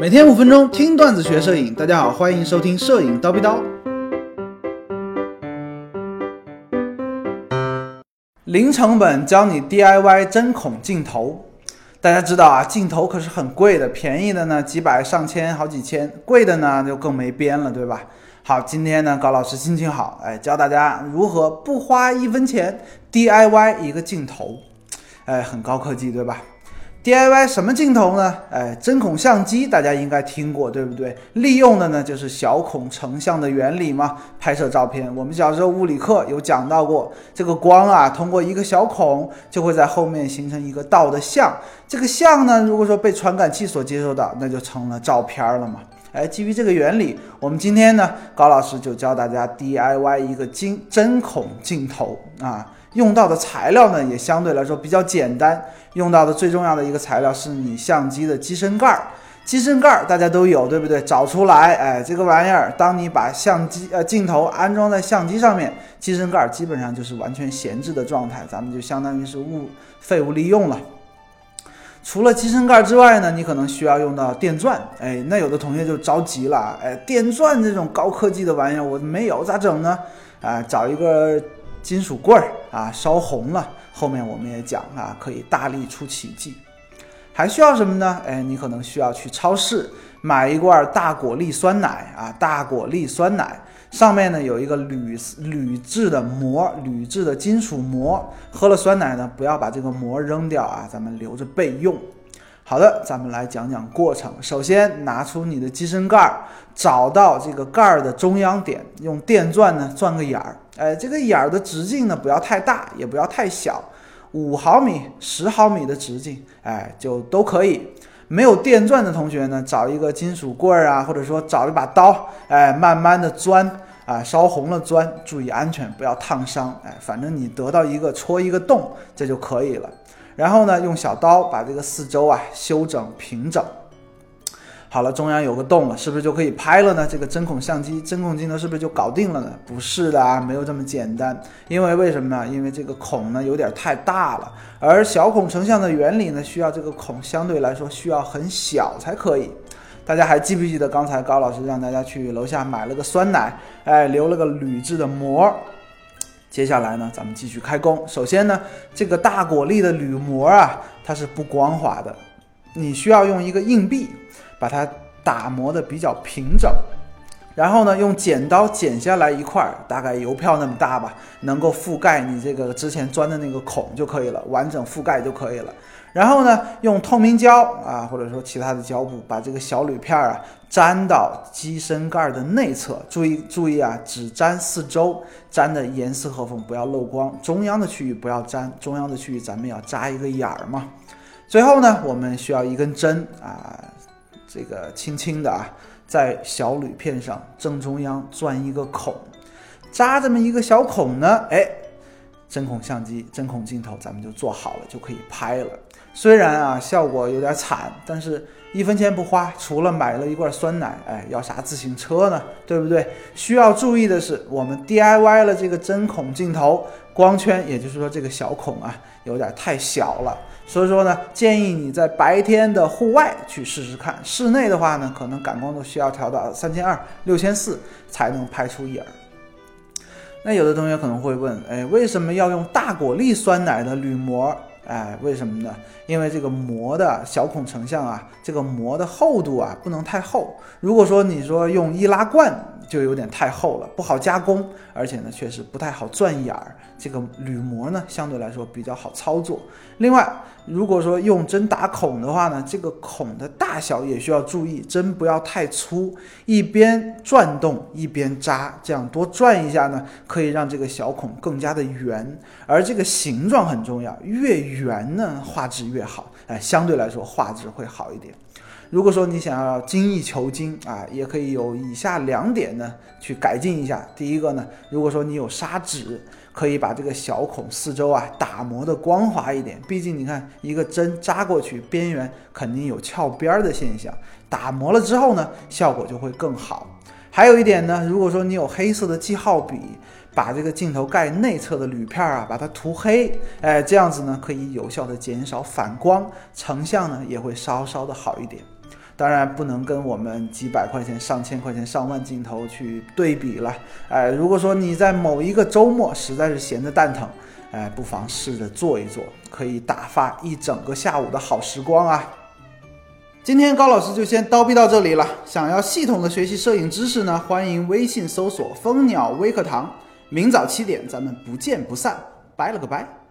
每天五分钟听段子学摄影，大家好，欢迎收听摄影叨逼叨。零成本教你 DIY 针孔镜头。大家知道啊，镜头可是很贵的，便宜的呢几百上千好几千，贵的呢就更没边了，对吧？好，今天呢高老师心情好，哎，教大家如何不花一分钱 DIY 一个镜头，哎，很高科技，对吧？DIY 什么镜头呢？哎，针孔相机大家应该听过，对不对？利用的呢就是小孔成像的原理嘛，拍摄照片。我们小时候物理课有讲到过，这个光啊通过一个小孔就会在后面形成一个倒的像，这个像呢如果说被传感器所接收到，那就成了照片了嘛。哎，基于这个原理，我们今天呢高老师就教大家 DIY 一个金针孔镜头啊。用到的材料呢，也相对来说比较简单。用到的最重要的一个材料是你相机的机身盖儿。机身盖儿大家都有，对不对？找出来，哎，这个玩意儿，当你把相机呃镜头安装在相机上面，机身盖儿基本上就是完全闲置的状态，咱们就相当于是物废物利用了。除了机身盖之外呢，你可能需要用到电钻。哎，那有的同学就着急了，哎，电钻这种高科技的玩意儿我没有咋整呢？啊，找一个。金属棍儿啊，烧红了，后面我们也讲啊，可以大力出奇迹。还需要什么呢？哎，你可能需要去超市买一罐大果粒酸奶啊，大果粒酸奶上面呢有一个铝铝制的膜，铝制的金属膜。喝了酸奶呢，不要把这个膜扔掉啊，咱们留着备用。好的，咱们来讲讲过程。首先拿出你的机身盖儿，找到这个盖儿的中央点，用电钻呢钻个眼儿。哎，这个眼儿的直径呢不要太大，也不要太小，五毫米、十毫米的直径，哎，就都可以。没有电钻的同学呢，找一个金属棍儿啊，或者说找一把刀，哎，慢慢的钻啊，烧红了钻，注意安全，不要烫伤。哎，反正你得到一个戳一个洞，这就可以了。然后呢，用小刀把这个四周啊修整平整。好了，中央有个洞了，是不是就可以拍了呢？这个针孔相机、针孔镜头是不是就搞定了呢？不是的啊，没有这么简单。因为为什么呢？因为这个孔呢有点太大了，而小孔成像的原理呢，需要这个孔相对来说需要很小才可以。大家还记不记得刚才高老师让大家去楼下买了个酸奶，哎，留了个铝制的膜。接下来呢，咱们继续开工。首先呢，这个大果粒的铝膜啊，它是不光滑的，你需要用一个硬币把它打磨的比较平整，然后呢，用剪刀剪下来一块，大概邮票那么大吧，能够覆盖你这个之前钻的那个孔就可以了，完整覆盖就可以了。然后呢，用透明胶啊，或者说其他的胶布，把这个小铝片啊粘到机身盖的内侧。注意注意啊，只粘四周，粘的严丝合缝，不要漏光。中央的区域不要粘，中央的区域咱们要扎一个眼儿嘛。最后呢，我们需要一根针啊，这个轻轻的啊，在小铝片上正中央钻一个孔，扎这么一个小孔呢，哎。针孔相机、针孔镜头，咱们就做好了，就可以拍了。虽然啊，效果有点惨，但是一分钱不花，除了买了一罐酸奶，哎，要啥自行车呢？对不对？需要注意的是，我们 DIY 了这个针孔镜头，光圈，也就是说这个小孔啊，有点太小了。所以说呢，建议你在白天的户外去试试看，室内的话呢，可能感光度需要调到三千二、六千四才能拍出影儿。那有的同学可能会问，哎，为什么要用大果粒酸奶的铝膜？哎，为什么呢？因为这个膜的小孔成像啊，这个膜的厚度啊不能太厚。如果说你说用易拉罐，就有点太厚了，不好加工，而且呢确实不太好钻眼儿。这个铝膜呢相对来说比较好操作。另外，如果说用针打孔的话呢，这个孔的大小也需要注意，针不要太粗，一边转动一边扎，这样多转一下呢，可以让这个小孔更加的圆。而这个形状很重要，越圆呢画质越好，哎，相对来说画质会好一点。如果说你想要精益求精啊，也可以有以下两点呢去改进一下。第一个呢，如果说你有砂纸，可以把这个小孔四周啊打磨的光滑一点。毕竟你看一个针扎过去，边缘肯定有翘边儿的现象，打磨了之后呢，效果就会更好。还有一点呢，如果说你有黑色的记号笔，把这个镜头盖内侧的铝片啊，把它涂黑，哎，这样子呢可以有效的减少反光，成像呢也会稍稍的好一点。当然不能跟我们几百块钱、上千块钱、上万镜头去对比了。哎，如果说你在某一个周末实在是闲得蛋疼，哎，不妨试着做一做，可以打发一整个下午的好时光啊！今天高老师就先叨逼到这里了。想要系统的学习摄影知识呢，欢迎微信搜索蜂鸟微课堂。明早七点，咱们不见不散。拜了个拜。